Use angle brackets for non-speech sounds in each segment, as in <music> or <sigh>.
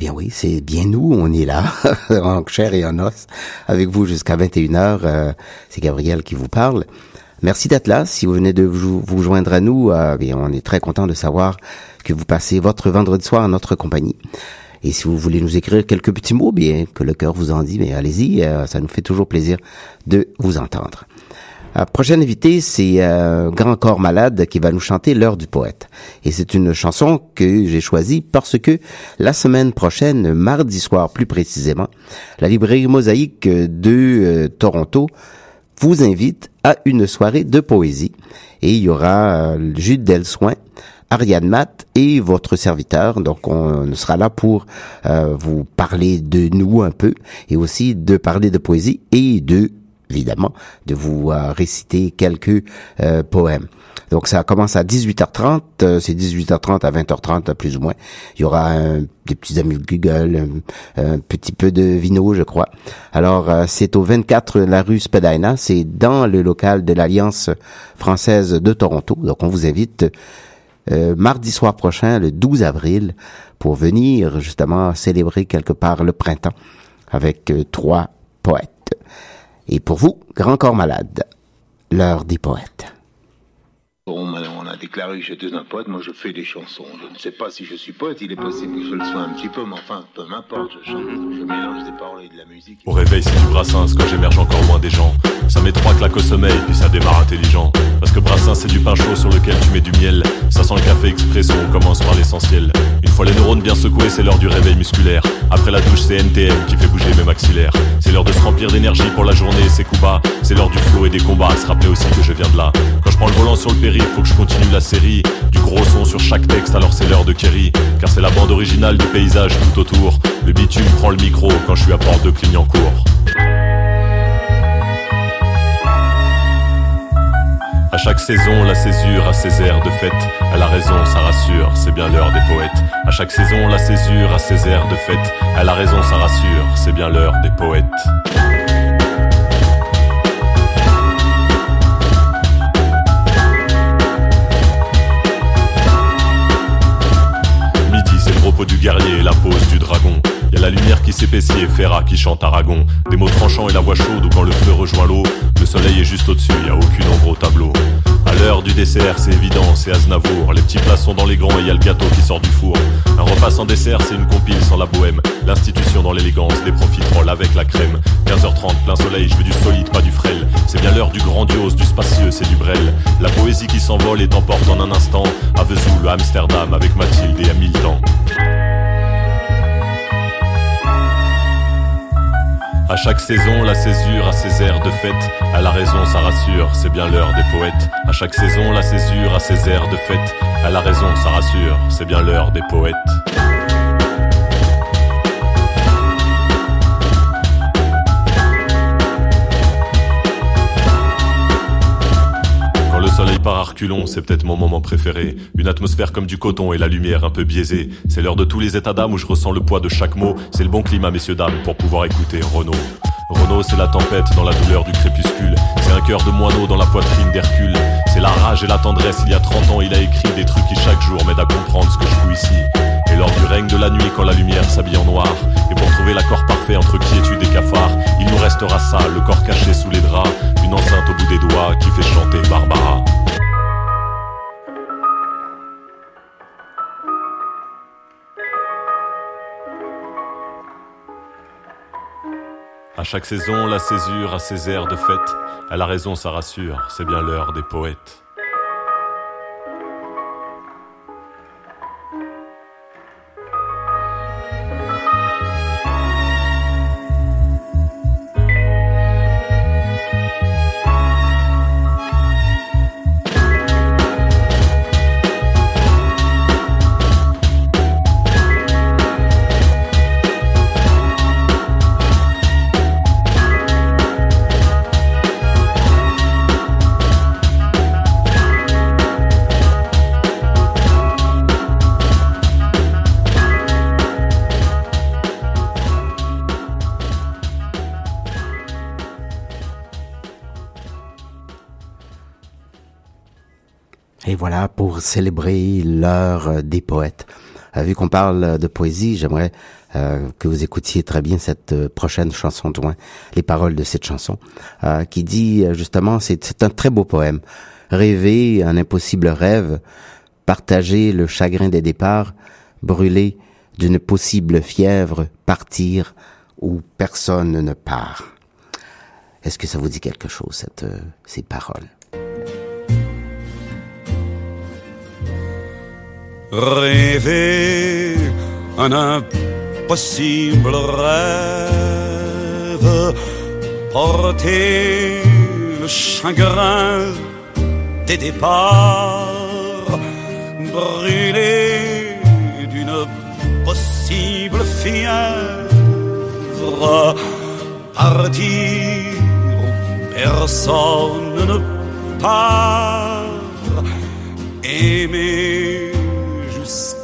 Bien oui, c'est bien nous, on est là, <laughs> en chair et en os, avec vous jusqu'à 21h. Euh, c'est Gabriel qui vous parle. Merci d'être là. Si vous venez de vous, joindre à nous, euh, bien, on est très content de savoir que vous passez votre vendredi soir en notre compagnie. Et si vous voulez nous écrire quelques petits mots, bien que le cœur vous en dit, mais allez-y, euh, ça nous fait toujours plaisir de vous entendre. La prochaine invité, c'est euh, Grand Corps Malade qui va nous chanter L'heure du poète. Et c'est une chanson que j'ai choisie parce que la semaine prochaine, mardi soir plus précisément, la librairie Mosaïque de euh, Toronto vous invite à une soirée de poésie. Et il y aura euh, Jude Delsoin, Ariane Matt et votre serviteur. Donc, on sera là pour euh, vous parler de nous un peu et aussi de parler de poésie et de évidemment, de vous euh, réciter quelques euh, poèmes. Donc ça commence à 18h30, euh, c'est 18h30 à 20h30 plus ou moins. Il y aura des petits amis Google, un, petit peu de vino, je crois. Alors c'est au 24 la rue Spadina, c'est dans le local de l'Alliance française de Toronto. Donc on vous invite mardi soir prochain, le 12 avril, pour venir justement célébrer quelque part le printemps avec trois poètes. Et pour vous, Grand Corps Malade, l'heure des poètes. On a déclaré que j'étais un poète, moi je fais des chansons. Je ne sais pas si je suis poète, il est possible que je le sois un petit peu, mais enfin, peu m'importe, je chante, je mélange des paroles et de la musique. Au réveil, c'est du Brassens quand j'émerge encore moins des gens. Ça met trois claques au sommeil, puis ça démarre intelligent. Parce que Brassens, c'est du pain chaud sur lequel tu mets du miel. Sent le café expresso, commence par l'essentiel. Une fois les neurones bien secoués, c'est l'heure du réveil musculaire. Après la douche, c'est NTM qui fait bouger mes maxillaires. C'est l'heure de se remplir d'énergie pour la journée, c'est Kuba. C'est l'heure du flow et des combats, se rappeler aussi que je viens de là. Quand je prends le volant sur le périph', faut que je continue la série. Du gros son sur chaque texte, alors c'est l'heure de Kerry. Car c'est la bande originale du paysage tout autour. Le bitume prend le micro quand je suis à porte de Clignancourt. Chaque saison, la césure a ses airs de fête. Elle a raison, ça rassure, c'est bien l'heure des poètes. À chaque saison, la césure a ses airs de fête. Elle a raison, ça rassure, c'est bien l'heure des poètes. La lumière qui s'épaissit et Ferra qui chante Aragon. Des mots tranchants et la voix chaude où quand le feu rejoint l'eau, le soleil est juste au-dessus, y a aucune ombre au tableau. À l'heure du dessert, c'est évident, c'est Aznavour. Les petits plats sont dans les grands et y a le gâteau qui sort du four. Un repas sans dessert, c'est une compile sans la bohème. L'institution dans l'élégance, des profiteroles avec la crème. 15h30, plein soleil, je veux du solide, pas du frêle. C'est bien l'heure du grandiose, du spacieux, c'est du brel. La poésie qui s'envole et t'emporte en un instant. À Vesoul, Amsterdam, avec Mathilde et à. À chaque saison, la césure a ses airs de fête. À la raison, ça rassure, c'est bien l'heure des poètes. À chaque saison, la césure a ses airs de fête. À la raison, ça rassure, c'est bien l'heure des poètes. C'est peut-être mon moment préféré. Une atmosphère comme du coton et la lumière un peu biaisée. C'est l'heure de tous les états d'âme où je ressens le poids de chaque mot. C'est le bon climat, messieurs, dames, pour pouvoir écouter Renault. Renault, c'est la tempête dans la douleur du crépuscule. C'est un cœur de moineau dans la poitrine d'Hercule. C'est la rage et la tendresse. Il y a 30 ans, il a écrit des trucs qui chaque jour m'aident à comprendre ce que je fous ici. Et lors du règne de la nuit, quand la lumière s'habille en noir, et pour trouver l'accord parfait entre quiétude et cafard, il nous restera ça, le corps caché sous les draps, une enceinte au bout des doigts qui fait chanter Barbara. À chaque saison, la césure a ses airs de fête. Elle a raison, ça rassure, c'est bien l'heure des poètes. Célébrer l'heure des poètes. Euh, vu qu'on parle de poésie, j'aimerais euh, que vous écoutiez très bien cette euh, prochaine chanson de loin, les paroles de cette chanson, euh, qui dit justement, c'est un très beau poème. Rêver un impossible rêve, partager le chagrin des départs, brûler d'une possible fièvre, partir où personne ne part. Est-ce que ça vous dit quelque chose, cette, ces paroles? Rêver un impossible rêve, porter le chagrin des départs, brûler d'une possible fièvre, partir où personne ne part, aimer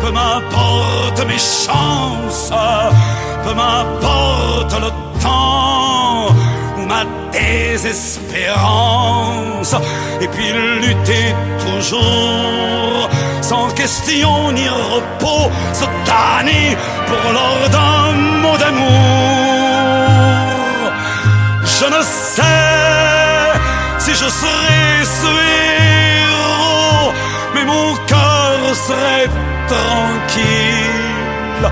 peu m'importe mes chances, peu m'importe le temps ou ma désespérance, et puis lutter toujours, sans question ni repos, se tanner pour l'ordre d'un mot d'amour. Je ne sais si je serai ce héros, mais mon cœur serait tranquille.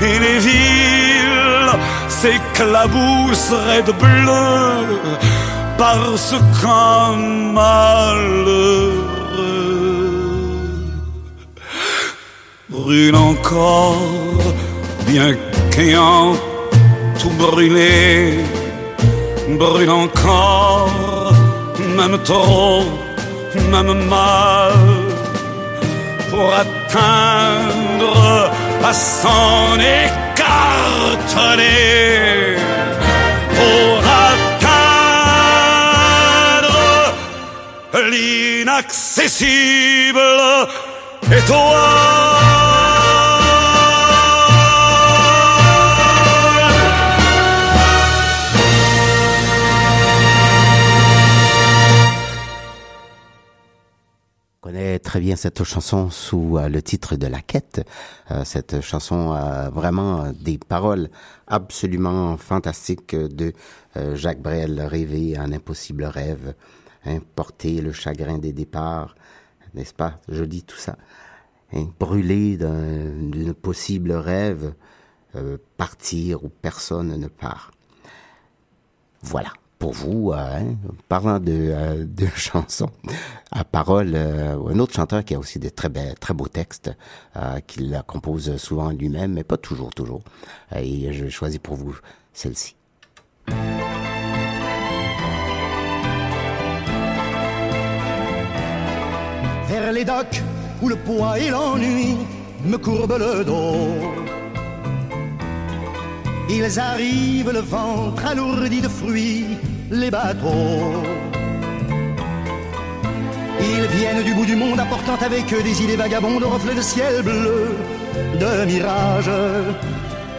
Et les villes s'éclabousseraient de bleu parce qu'un malheureux. Brûle encore bien qu'ayant tout brûlé. Brûle encore même trop même mal. Pour atteindre à s'en écarteler pour atteindre l'inaccessible étoile. Très bien cette chanson sous euh, le titre de La Quête. Euh, cette chanson a vraiment des paroles absolument fantastiques de euh, Jacques Brel, Rêver un impossible rêve, hein, porter le chagrin des départs, n'est-ce pas? Joli tout ça. Brûler d'un possible rêve, partir où personne ne part. Voilà pour vous, euh, hein, parlant de, euh, <laughs> de chansons à parole, euh, un autre chanteur qui a aussi des très, très beaux textes, qu'il compose souvent lui-même, mais pas toujours, toujours. et je choisis pour vous celle-ci. Vers les docks où le poids et l'ennui me courbent le dos. Ils arrivent le ventre alourdi de fruits les bateaux. Ils viennent du bout du monde apportant avec eux des idées vagabondes de reflets de ciel bleu, de mirages.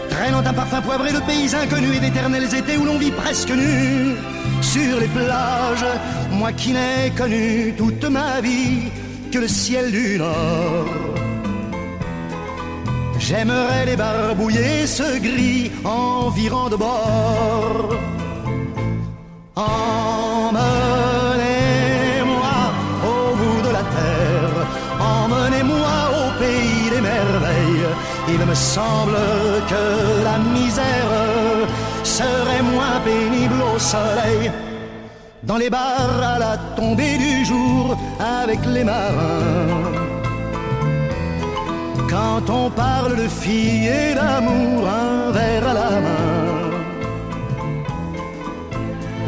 Traînant un parfum poivré de pays inconnus et d'éternels étés où l'on vit presque nu sur les plages. Moi qui n'ai connu toute ma vie que le ciel du Nord. J'aimerais les barbouiller ce gris environ de bord. Emmenez-moi au bout de la terre, emmenez-moi au pays des merveilles. Il me semble que la misère serait moins pénible au soleil. Dans les bars à la tombée du jour avec les marins. Quand on parle de filles et d'amour, un verre à la main.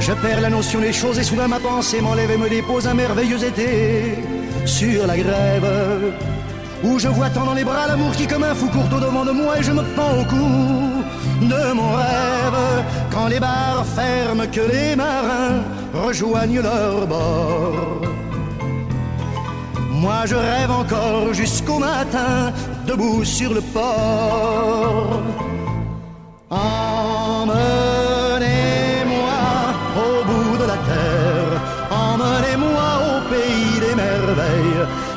Je perds la notion des choses et soudain ma pensée m'enlève et me dépose un merveilleux été sur la grève. où je vois tant dans les bras l'amour qui comme un fou court au devant de moi et je me pends au cou de mon rêve quand les bars ferment que les marins rejoignent leur bord. Moi je rêve encore jusqu'au matin debout sur le port. Emmenez-moi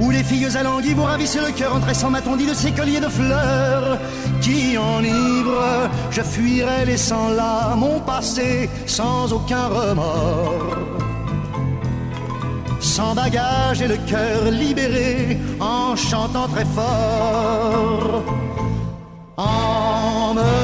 Où les filles alanguies vous ravissent le cœur en tressant ma tondie de ces colliers de fleurs qui enivrent. Je fuirai laissant là mon passé sans aucun remords. Sans bagage et le cœur libéré en chantant très fort. Emmenez-moi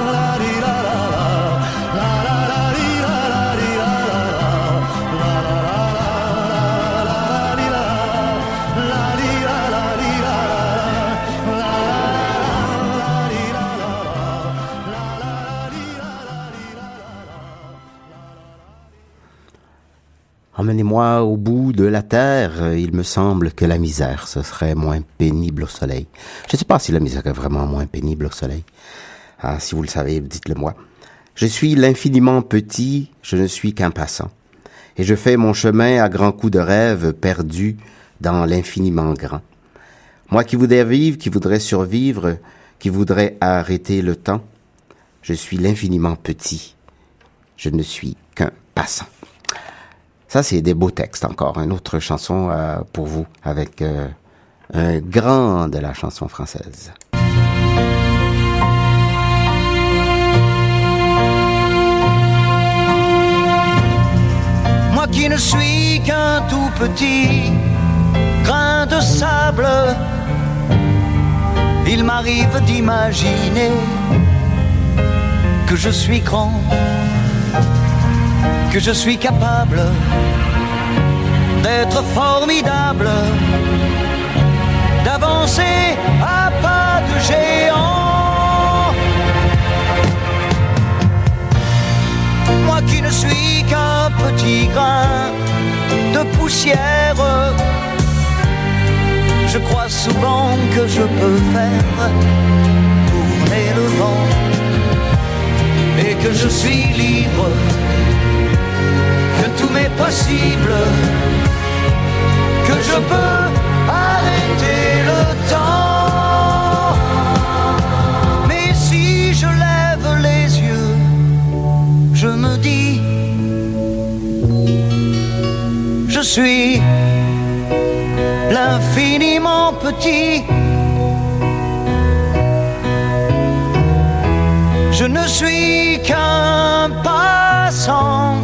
Emmenez-moi au bout de la terre. Il me semble que la misère, ce serait moins pénible au soleil. Je ne sais pas si la misère est vraiment moins pénible au soleil. Ah, si vous le savez, dites-le moi. Je suis l'infiniment petit, je ne suis qu'un passant. Et je fais mon chemin à grands coups de rêve perdu dans l'infiniment grand. Moi qui voudrais vivre, qui voudrais survivre, qui voudrais arrêter le temps, je suis l'infiniment petit. Je ne suis qu'un passant. Ça, c'est des beaux textes encore. Une autre chanson euh, pour vous avec euh, un grand de la chanson française. Moi qui ne suis qu'un tout petit grain de sable, il m'arrive d'imaginer que je suis grand, que je suis capable d'être formidable, d'avancer à pas de géant. Moi qui ne suis qu'un petit grain de poussière, je crois souvent que je peux faire tourner le vent et que je suis libre, m'est possible, que je peux arrêter le temps. Mais si je lève les yeux, je me dis, je suis l'infiniment petit. Je ne suis qu'un passant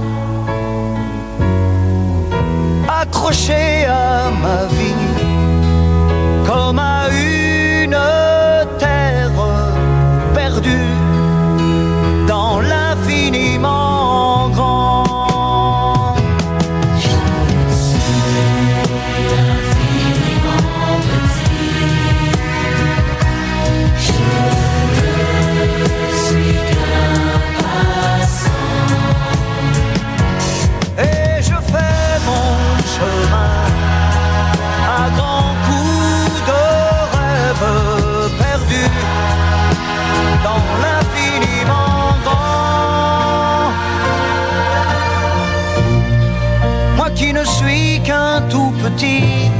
accroché à ma vie ne suis qu'un tout petit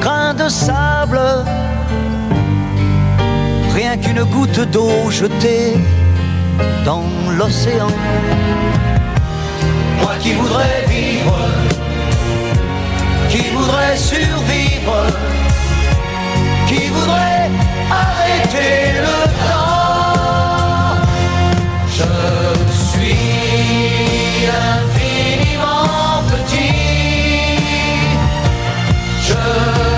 grain de sable, rien qu'une goutte d'eau jetée dans l'océan. Moi qui voudrais vivre, qui voudrais survivre, qui voudrait arrêter le temps. Je suis infiniment petit. Je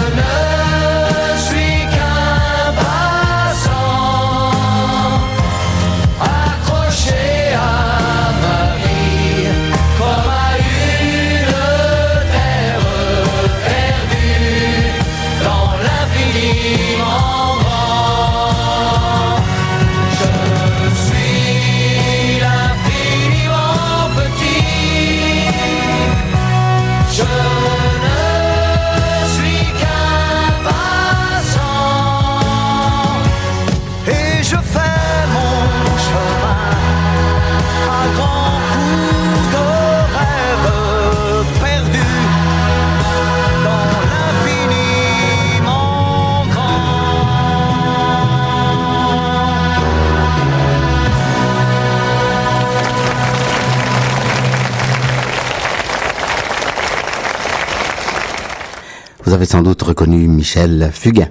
Vous avez sans doute reconnu Michel Fugain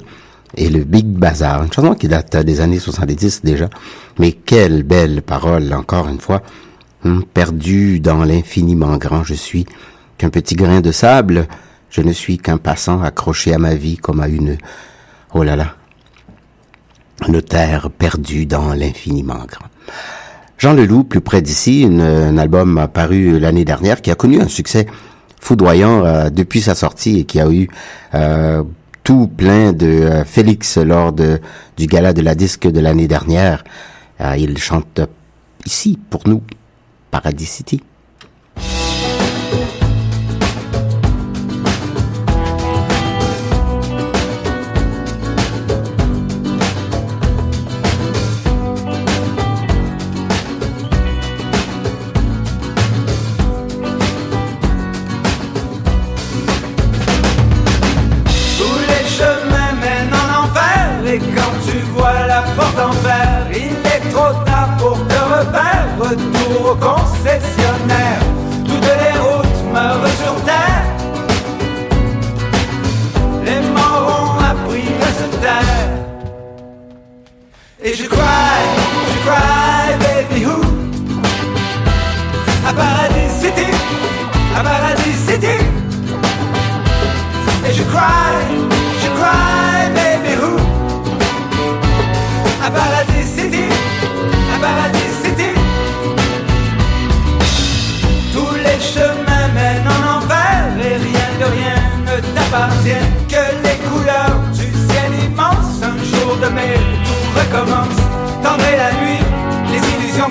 et le Big Bazar, une chanson qui date des années 70 déjà, mais quelle belle parole, encore une fois. Hum, perdu dans l'infiniment grand je suis, qu'un petit grain de sable, je ne suis qu'un passant accroché à ma vie comme à une... Oh là là, une terre perdue dans l'infiniment grand. Jean Leloup, plus près d'ici, un album a paru l'année dernière qui a connu un succès foudroyant euh, depuis sa sortie et qui a eu euh, tout plein de euh, Félix lors de, du gala de la disque de l'année dernière. Il chante ici pour nous, Paradis City.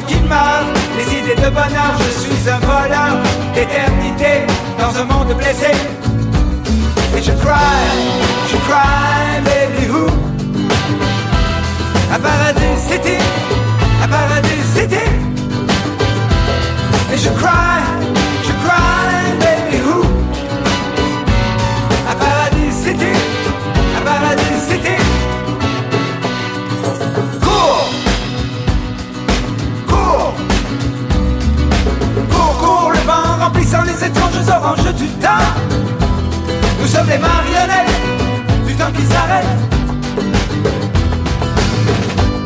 Qui meurent Les idées de bonheur, je suis un voleur D'éternité dans un monde blessé. Et je cry, je cry, baby who? À Paradis City, à Paradis City Et je cry, remplissant les étranges oranges du temps nous sommes les marionnettes du temps qui s'arrête.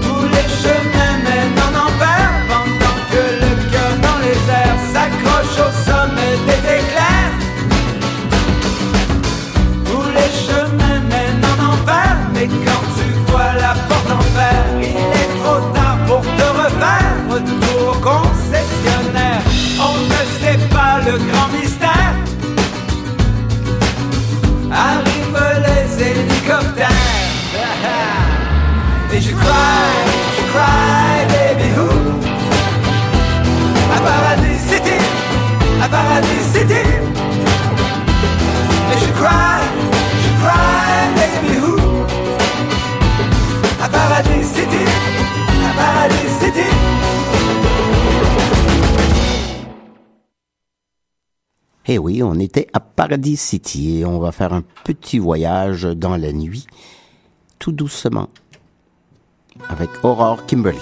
Tous les chemins mènent en enfer pendant que le cœur dans les airs s'accroche au Et je cry, je cry, baby who? À Paradis City, à Paradis City. Et je cry, je cry, baby who? À Paradis City, à Paradis City. Eh oui, on était à Paradis City et on va faire un petit voyage dans la nuit, tout doucement. Avec Aurore Kimberly.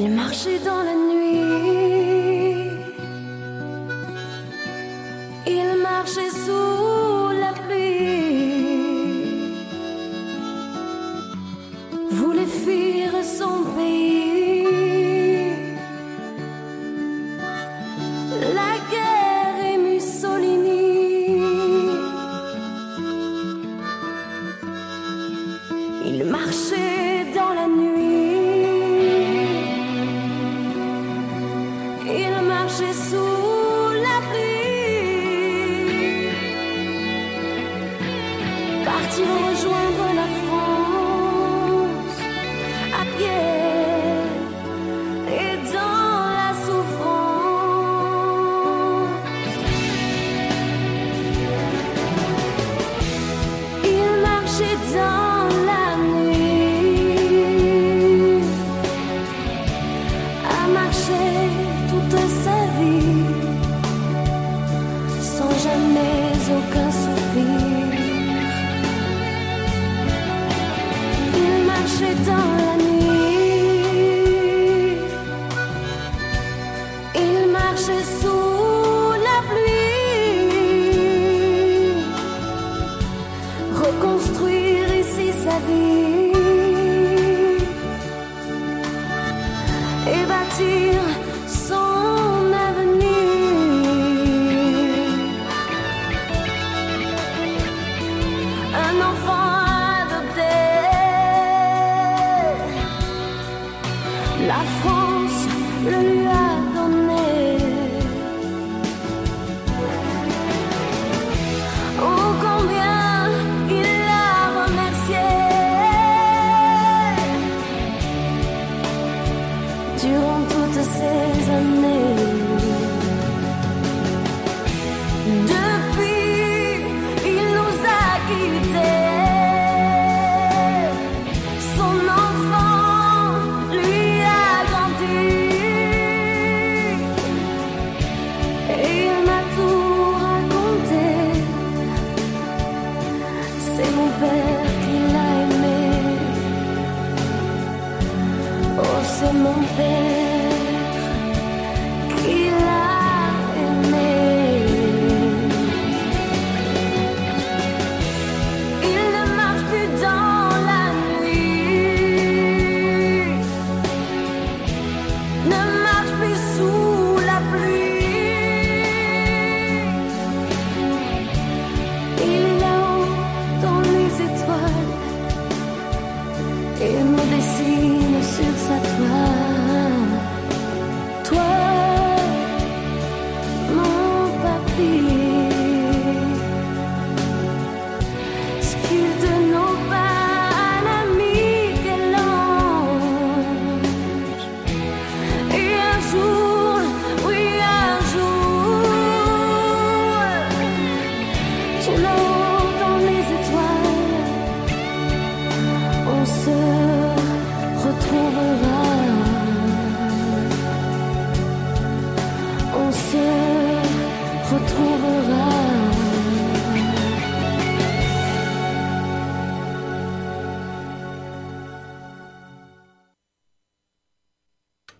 Il marchait dans la nuit. Il marchait sous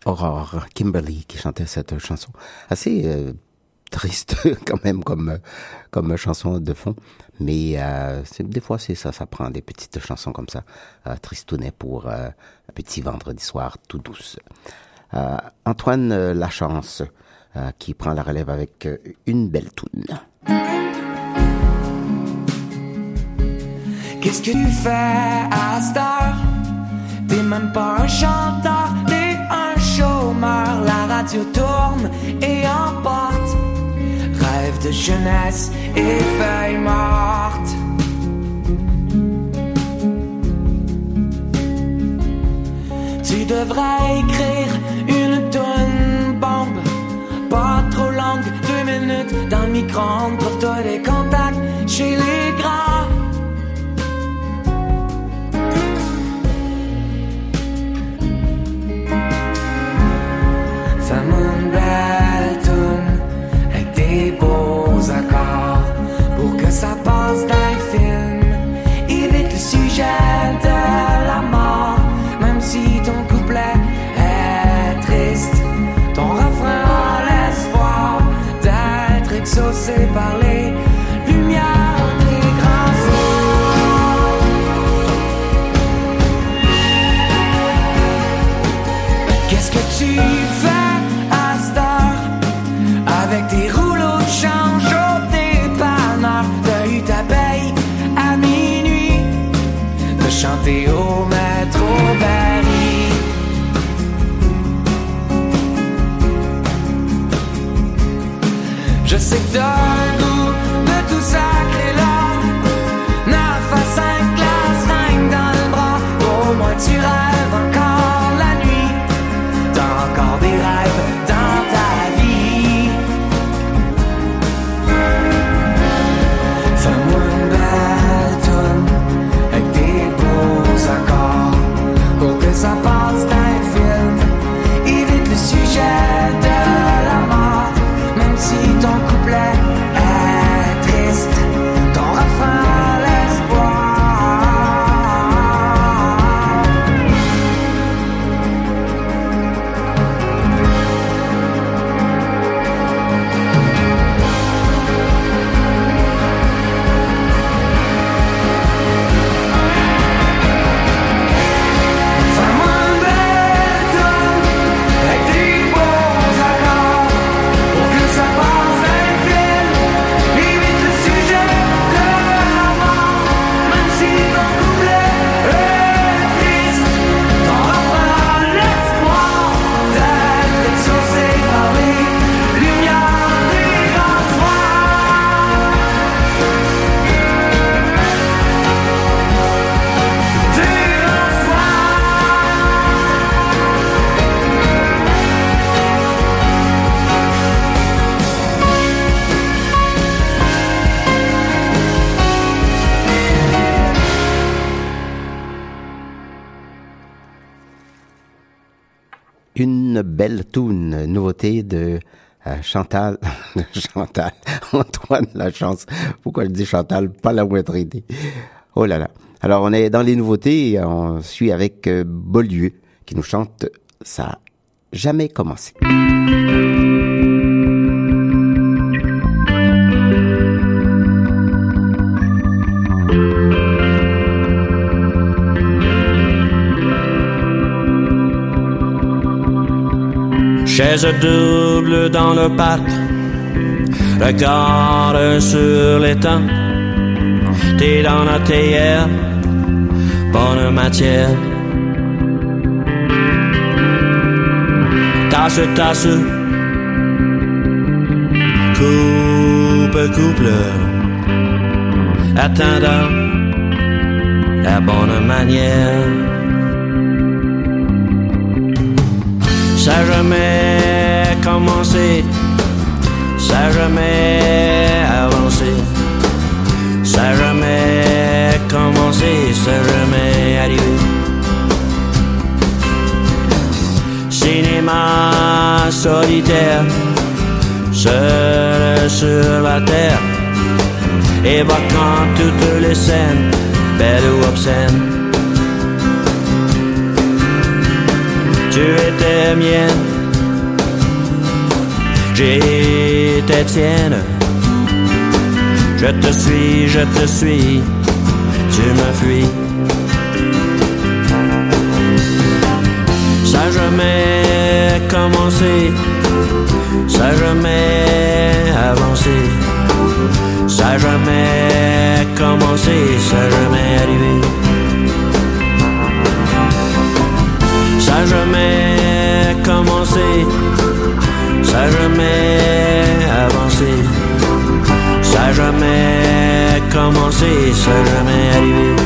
Aurore Kimberly qui chantait cette chanson. Assez euh, triste <laughs> quand même comme, comme chanson de fond. Mais euh, des fois, c'est ça, ça prend des petites chansons comme ça, euh, tristounet pour euh, un petit vendredi soir tout douce. Euh, Antoine Lachance qui prend la relève avec une belle toune. Qu'est-ce que tu fais à heure? T'es même pas un chanteur, chômeur. La radio tourne et emporte rêve de jeunesse et feuilles mortes. Tu devrais écrire une tonne bombe, pas trop longue, deux minutes dans le micro-ondes. Trouve-toi des contacts chez les grands. Paul's life film. Il le sujet. Je de euh, Chantal, de <laughs> Chantal, <laughs> Antoine Lachance. Pourquoi je dis Chantal, pas la moindre idée. Oh là là. Alors on est dans les nouveautés et on suit avec euh, Beaulieu qui nous chante Ça a jamais commencé. Chaise double dans le parc, regarde sur l'étang. T'es dans la théière, bonne matière. Tasse, tasse, coupe, couple, attendant la bonne manière. Ça jamais ça jamais avancé, ça jamais commencé, ça jamais arrivé. Cinéma solitaire, seul sur la terre, évoquant toutes les scènes, belles ou obscènes. tu étais mienne, j'étais tienne. Je te suis, je te suis, tu me fuis. Ça jamais commencé, ça jamais avancé, ça jamais commencé, ça jamais arrivé. Ça jamais commencé, ça jamais avancé, ça jamais commencé, ça jamais arrivé.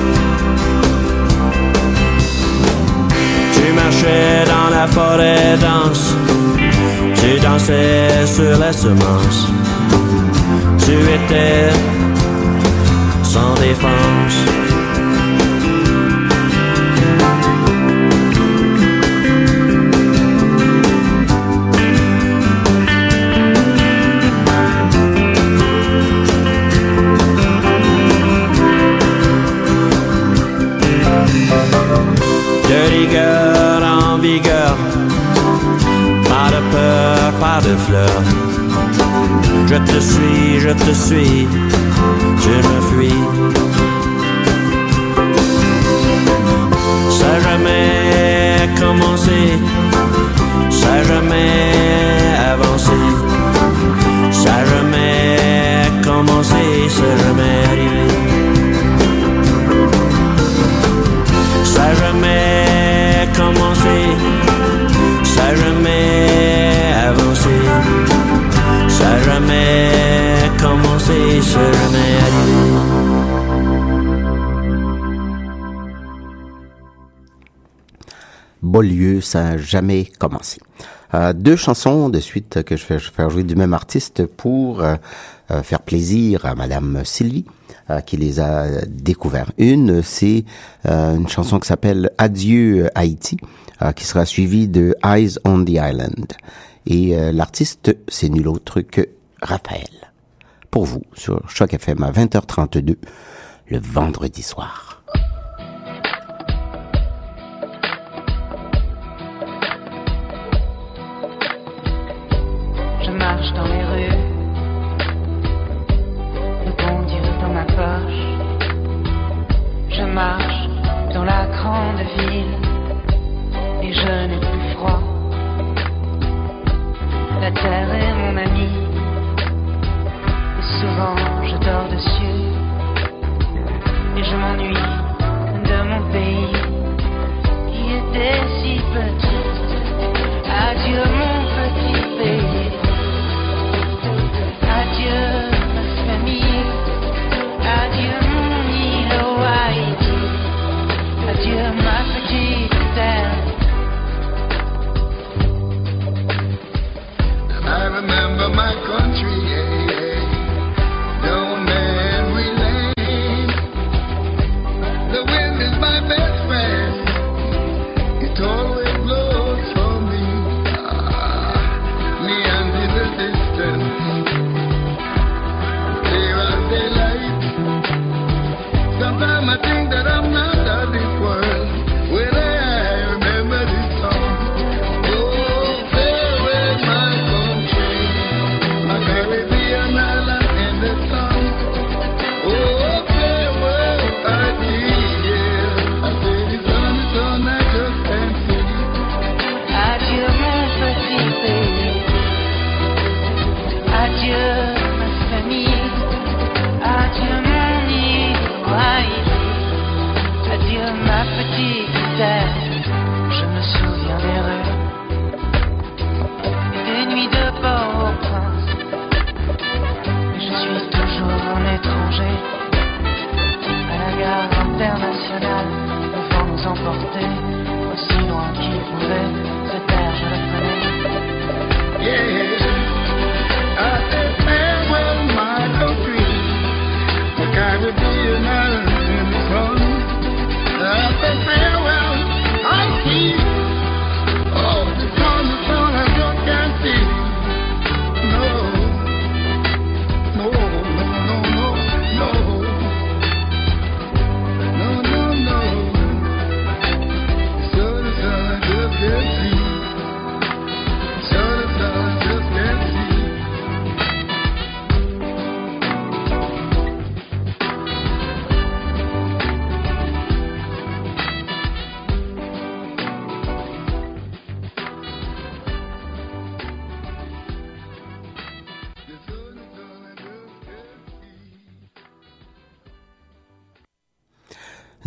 Tu marchais dans la forêt dense, tu dansais sur la semence, tu étais sans défense. De fleurs. Je te suis, je te suis, je me fuis. Ça jamais commencé, ça jamais a jamais commencé, jamais. Beaulieu, ça jamais commencé. Euh, deux chansons de suite que je vais faire jouer du même artiste pour euh, euh, faire plaisir à Madame Sylvie qui les a découverts. Une, c'est une chanson qui s'appelle Adieu Haïti, qui sera suivie de Eyes on the Island. Et euh, l'artiste, c'est nul autre que Raphaël. Pour vous, sur Choc FM à 20h32, le vendredi soir. Terre est mon ami et souvent je dors dessus et je m'ennuie de mon pays qui était si petit. Adieu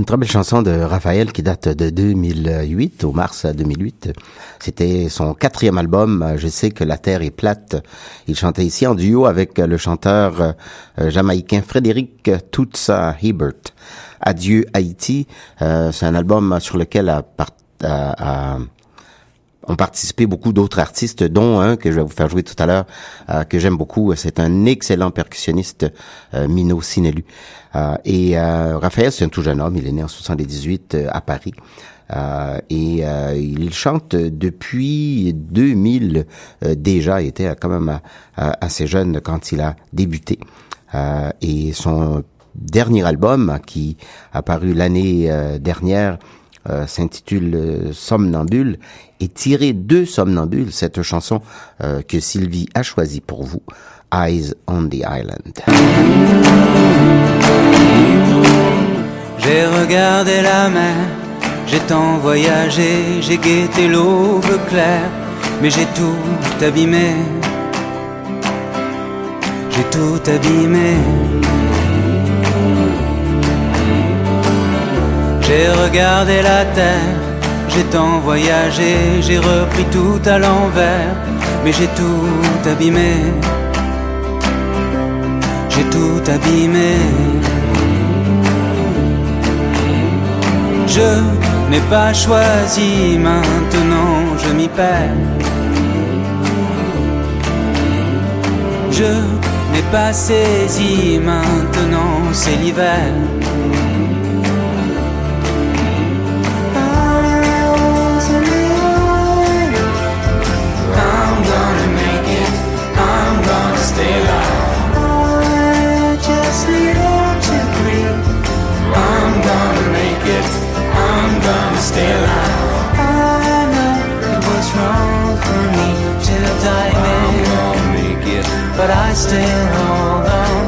Très belle chanson de Raphaël qui date de 2008, au mars 2008. C'était son quatrième album. Je sais que la terre est plate. Il chantait ici en duo avec le chanteur euh, jamaïcain Frédéric Toutsa Hebert. Adieu Haïti. Euh, C'est un album sur lequel a, part- a- a- ont participé beaucoup d'autres artistes, dont un que je vais vous faire jouer tout à l'heure, euh, que j'aime beaucoup. C'est un excellent percussionniste, euh, Mino Sinelu. Euh, et Raphaël, c'est un tout jeune homme. Il est né en 78 euh, à Paris. Et il chante depuis 2000 euh, déjà. Il était quand même assez jeune quand il a débuté. Et son dernier album, qui a paru l'année dernière, euh, s'intitule euh, Somnambule et tiré de Somnambule, cette chanson euh, que Sylvie a choisie pour vous. Eyes on the Island. J'ai regardé la mer, j'ai tant voyagé, j'ai guetté l'aube claire, mais j'ai tout abîmé. J'ai tout abîmé. J'ai regardé la terre, j'ai tant voyagé, j'ai repris tout à l'envers, mais j'ai tout abîmé. J'ai tout abîmé. Je n'ai pas choisi, maintenant je m'y perds. Je n'ai pas saisi, maintenant c'est l'hiver. Stay alive. I know it was wrong for me to dive in. I'm gonna make it, but I still hold on.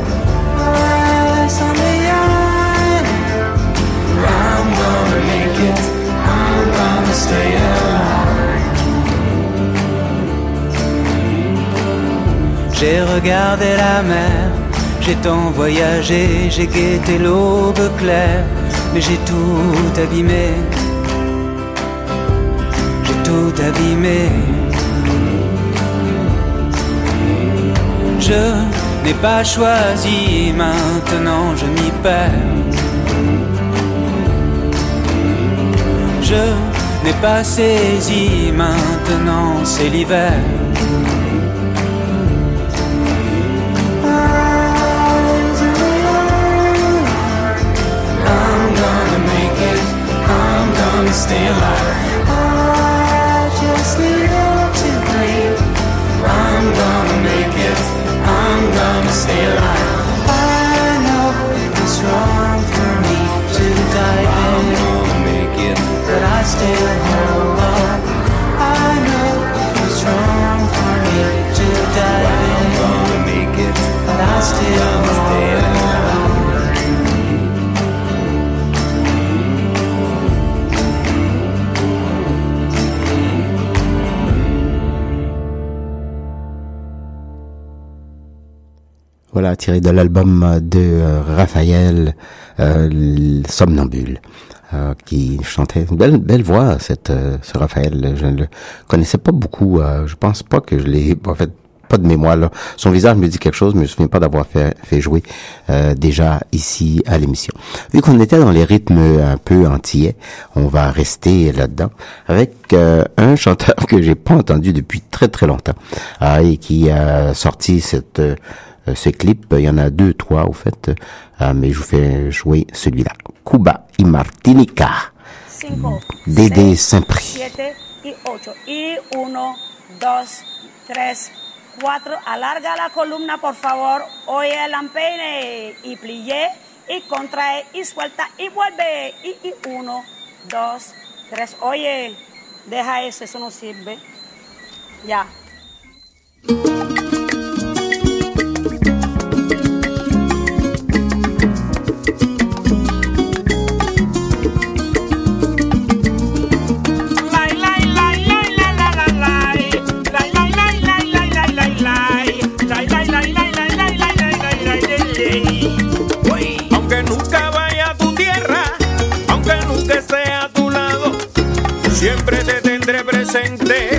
Eyes on the island. I'm gonna make it, I'm gonna stay alive. J'ai regardé la mer, j'ai tant voyagé, j'ai guetté l'aube claire, mais j'ai tout abîmé. Je n'ai pas choisi, maintenant je m'y perds. Je n'ai pas saisi, maintenant c'est l'hiver. Stay alive. I know it was wrong for me to dive in. I'm gonna make it, but I still hold on. I know it was wrong for me to dive in. I'm gonna make it, but I still Voilà, tiré de l'album de euh, Raphaël euh, Somnambule, euh, qui chantait une belle, belle voix, cette, euh, ce Raphaël. Je ne le connaissais pas beaucoup. euh, je pense pas que je l'ai, en fait, pas de mémoire. Là. Son visage me dit quelque chose, mais je me souviens pas d'avoir fait, fait jouer euh, déjà ici à l'émission. Vu qu'on était dans les rythmes un peu antillais, on va rester là-dedans avec un chanteur <laughs> que j'ai pas entendu depuis très très longtemps ah, et qui a sorti cette euh, euh, ce clip. Il y en a deux, trois au fait, euh, mais je vous fais jouer celui-là. Cuba y Martinica. Dédé Saint-Prix. siete y ocho. Y uno, dos, tres, cuatro. Alarga la columna, por favor. Oye el y plié y contrae y suelta y vuelve. Y, y uno, dos, tres. Oye, deja eso, eso no sirve. Ya. Presente,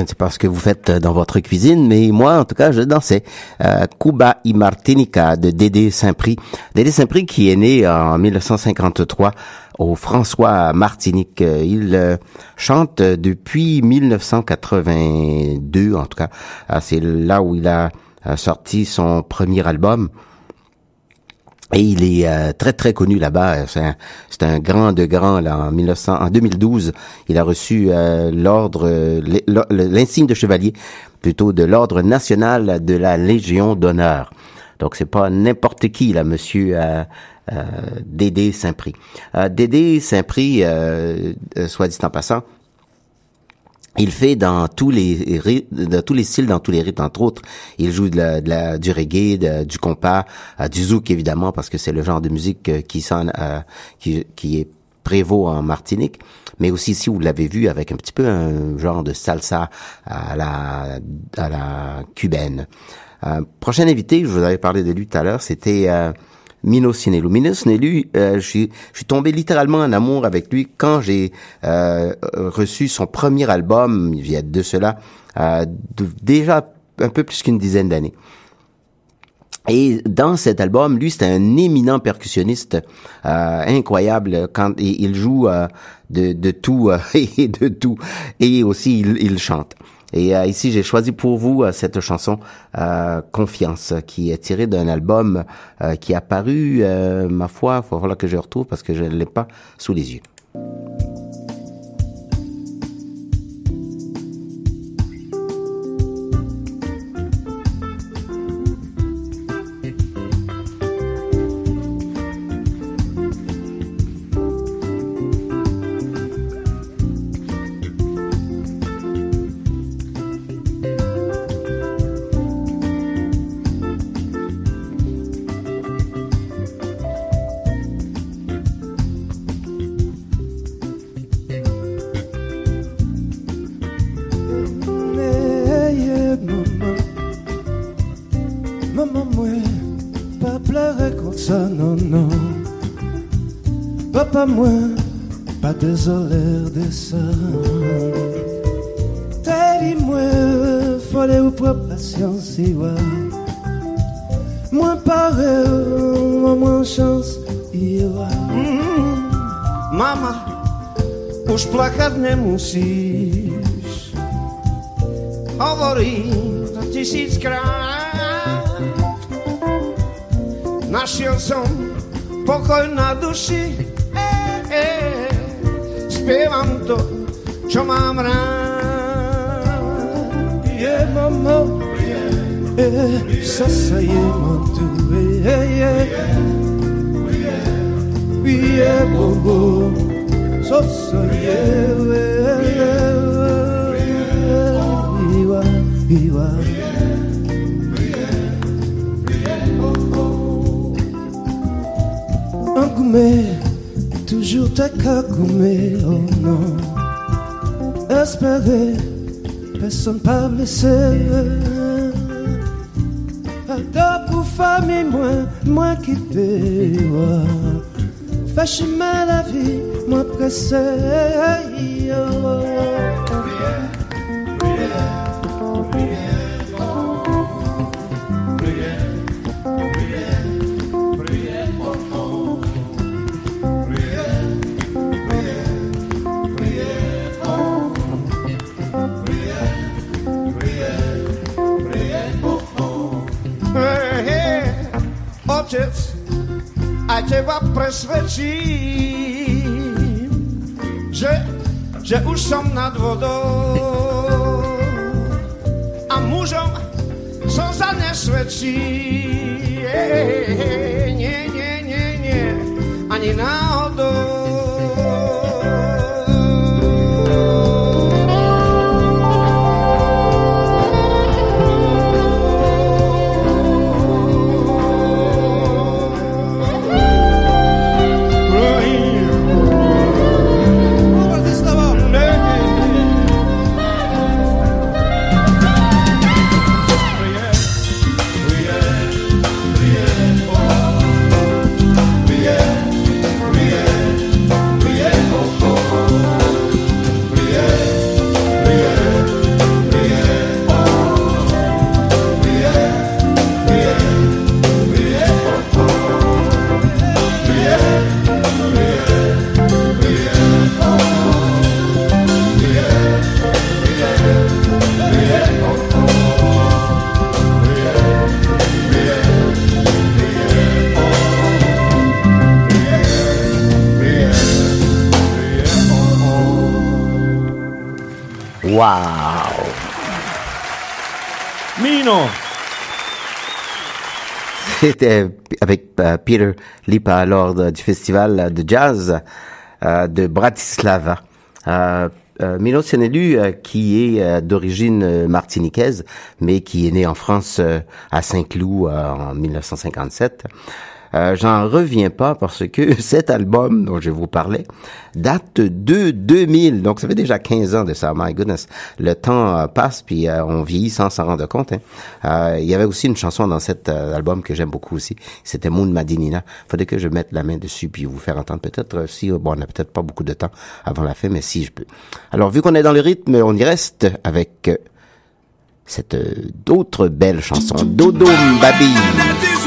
Je ne sais pas ce que vous faites dans votre cuisine, mais moi, en tout cas, je dansais. Euh, Cuba y Martinica de Dédé Saint-Prix. Dédé Saint-Prix qui est né en 1953 au François Martinique. Euh, Il euh, chante depuis 1982, en tout cas. Ah, C'est là où il a euh, sorti son premier album. Et il est euh, très très connu là-bas. C'est un, un grand de grand là. En 1900, en 2012, il a reçu euh, l'ordre, l'in- l'insigne de chevalier, plutôt de l'ordre national de la Légion d'honneur. Donc c'est pas n'importe qui là, Monsieur euh, euh, Dédé Saint-Prix. Euh, Dédé Saint-Prix, euh, soit dit en passant, il fait dans tous les dans tous les styles, dans tous les rythmes, entre autres. Il joue de la, de la- du reggae, du compas, euh, du zouk évidemment, parce que c'est le genre de musique euh, qui sonne, euh, qui, qui est prévaut en Martinique, mais aussi si vous l'avez vu avec un petit peu un genre de salsa à la à la cubaine. Euh, prochain invité, je vous avais parlé de lui tout à l'heure, c'était euh, Mino Sinelu. Mino Sinelu, euh, je suis tombé littéralement en amour avec lui quand j'ai euh, reçu son premier album, il y a de cela euh, déjà un peu plus qu'une dizaine d'années. Et dans cet album, lui, c'est un éminent percussionniste euh, incroyable. Quand il joue de, de tout <laughs> et de tout, et aussi il, il chante. Et euh, ici, j'ai choisi pour vous euh, cette chanson euh, Confiance, qui est tirée d'un album qui a paru, euh, ma foi, il que je retrouve parce que je ne l'ai pas sous les yeux. Placar nem musisz Hovorí tisíckrát. Našiel som pokoj na duši. E, e, Spievam to, čo mám rád. Je mamo, e, sasa je tu e, e, Je bobo, sasa je e, e, ta gourmet, oh non. Espérer, personne pas blessé. Ada pour famille, moi, moi qui péwa. Fais chemin la vie, moi pressé. Teba presvedčím, že, že už som nad vodou a mužom som sa nesvedčí. Nie, nie, nie, nie, ani náhodou. Wow! Mino! C'était avec euh, Peter Lipa lors du festival de jazz euh, de Bratislava. Euh, Milo Senelu, qui est d'origine martiniquaise, mais qui est né en France à Saint-Cloud en 1957. Euh, J'en reviens pas parce que <laughs> cet album dont je vous parlais date de 2000, donc ça fait déjà 15 ans de ça. My goodness, le temps euh, passe puis euh, on vieillit sans s'en rendre compte. hein. Euh, Il y avait aussi une chanson dans cet album que j'aime beaucoup aussi. C'était Moon Madinina. Faudrait que je mette la main dessus puis vous faire entendre peut-être si bon, on n'a peut-être pas beaucoup de temps avant la fin, mais si je peux. Alors vu qu'on est dans le rythme, on y reste avec cette d'autres belles chansons. Dodo Mbabi.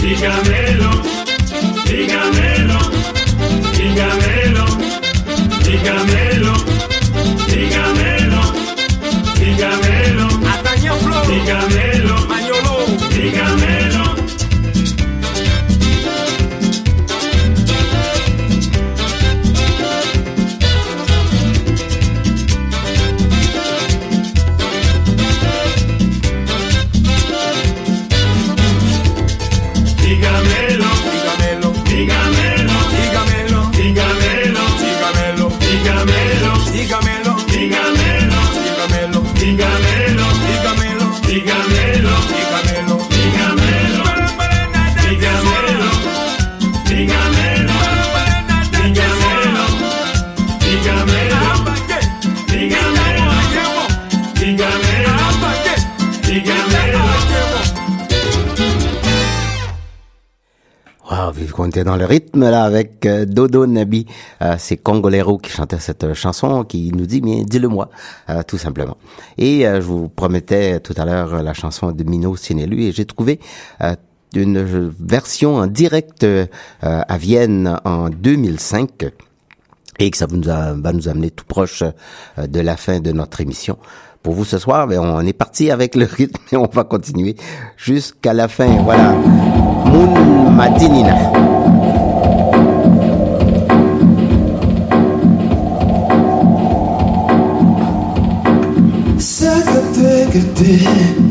Dígamelo. dans le rythme là avec euh, Dodo Nabi, euh, c'est Congolero qui chantait cette chanson qui nous dit bien dis-le-moi euh, tout simplement. Et euh, je vous promettais tout à l'heure la chanson de Mino Sinelu et j'ai trouvé euh, une version en direct euh, à Vienne en 2005 et que ça va nous amener tout proche de la fin de notre émission pour vous ce soir. Mais on est parti avec le rythme et on va continuer jusqu'à la fin. Voilà. Moon Madinina. did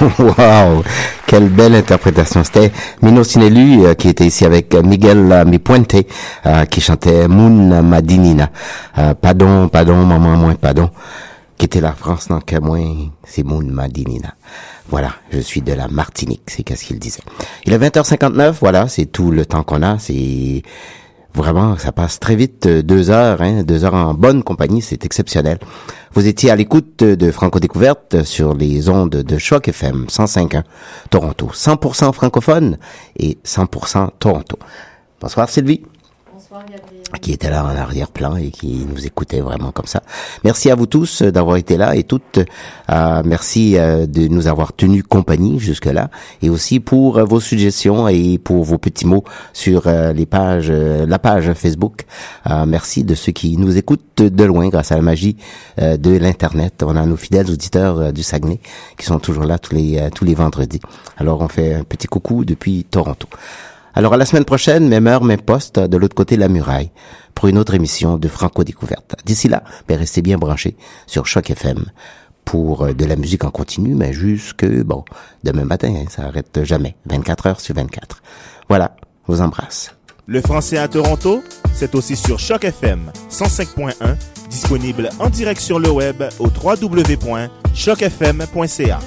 <laughs> Wow, quelle belle interprétation. C'était Mino Sinelu euh, qui était ici avec Miguel Mipuente euh, qui chantait Moon Madinina. Euh, pardon, pardon, maman, moi, pardon. Quitter la France, non, que moi, c'est Moon Madinina. Voilà, je suis de la Martinique, c'est qu'est-ce qu'il disait. Il est 20h59, voilà, c'est tout le temps qu'on a, c'est Vraiment, ça passe très vite, euh, deux heures, hein, deux heures en bonne compagnie, c'est exceptionnel. Vous étiez à l'écoute de Franco Découverte sur les ondes de Choc FM 105.1 Toronto, 100% francophone et 100% Toronto. Bonsoir Sylvie. Qui était là en arrière-plan et qui nous écoutait vraiment comme ça. Merci à vous tous euh, d'avoir été là et toutes. euh, merci euh, de nous avoir tenu compagnie jusque-là et aussi pour euh, vos suggestions et pour vos petits mots sur les pages, la page Facebook. Euh, merci de ceux qui nous écoutent de loin grâce à la magie de l'internet. On a nos fidèles auditeurs du Saguenay qui sont toujours là tous les tous les vendredis. Alors on fait un petit coucou depuis Toronto. Alors à la semaine prochaine, même heure, même poste, de l'autre côté de la muraille, pour une autre émission de Franco Découverte. D'ici là, ben, restez bien branchés sur Choc FM pour euh, de la musique en continu, mais jusque, bon, demain matin, hein, ça arrête jamais, 24 heures sur 24. Voilà, vous embrasse. Le français à Toronto, c'est aussi sur Choc FM 105.1, disponible en direct sur le web au www.chocfm.ca.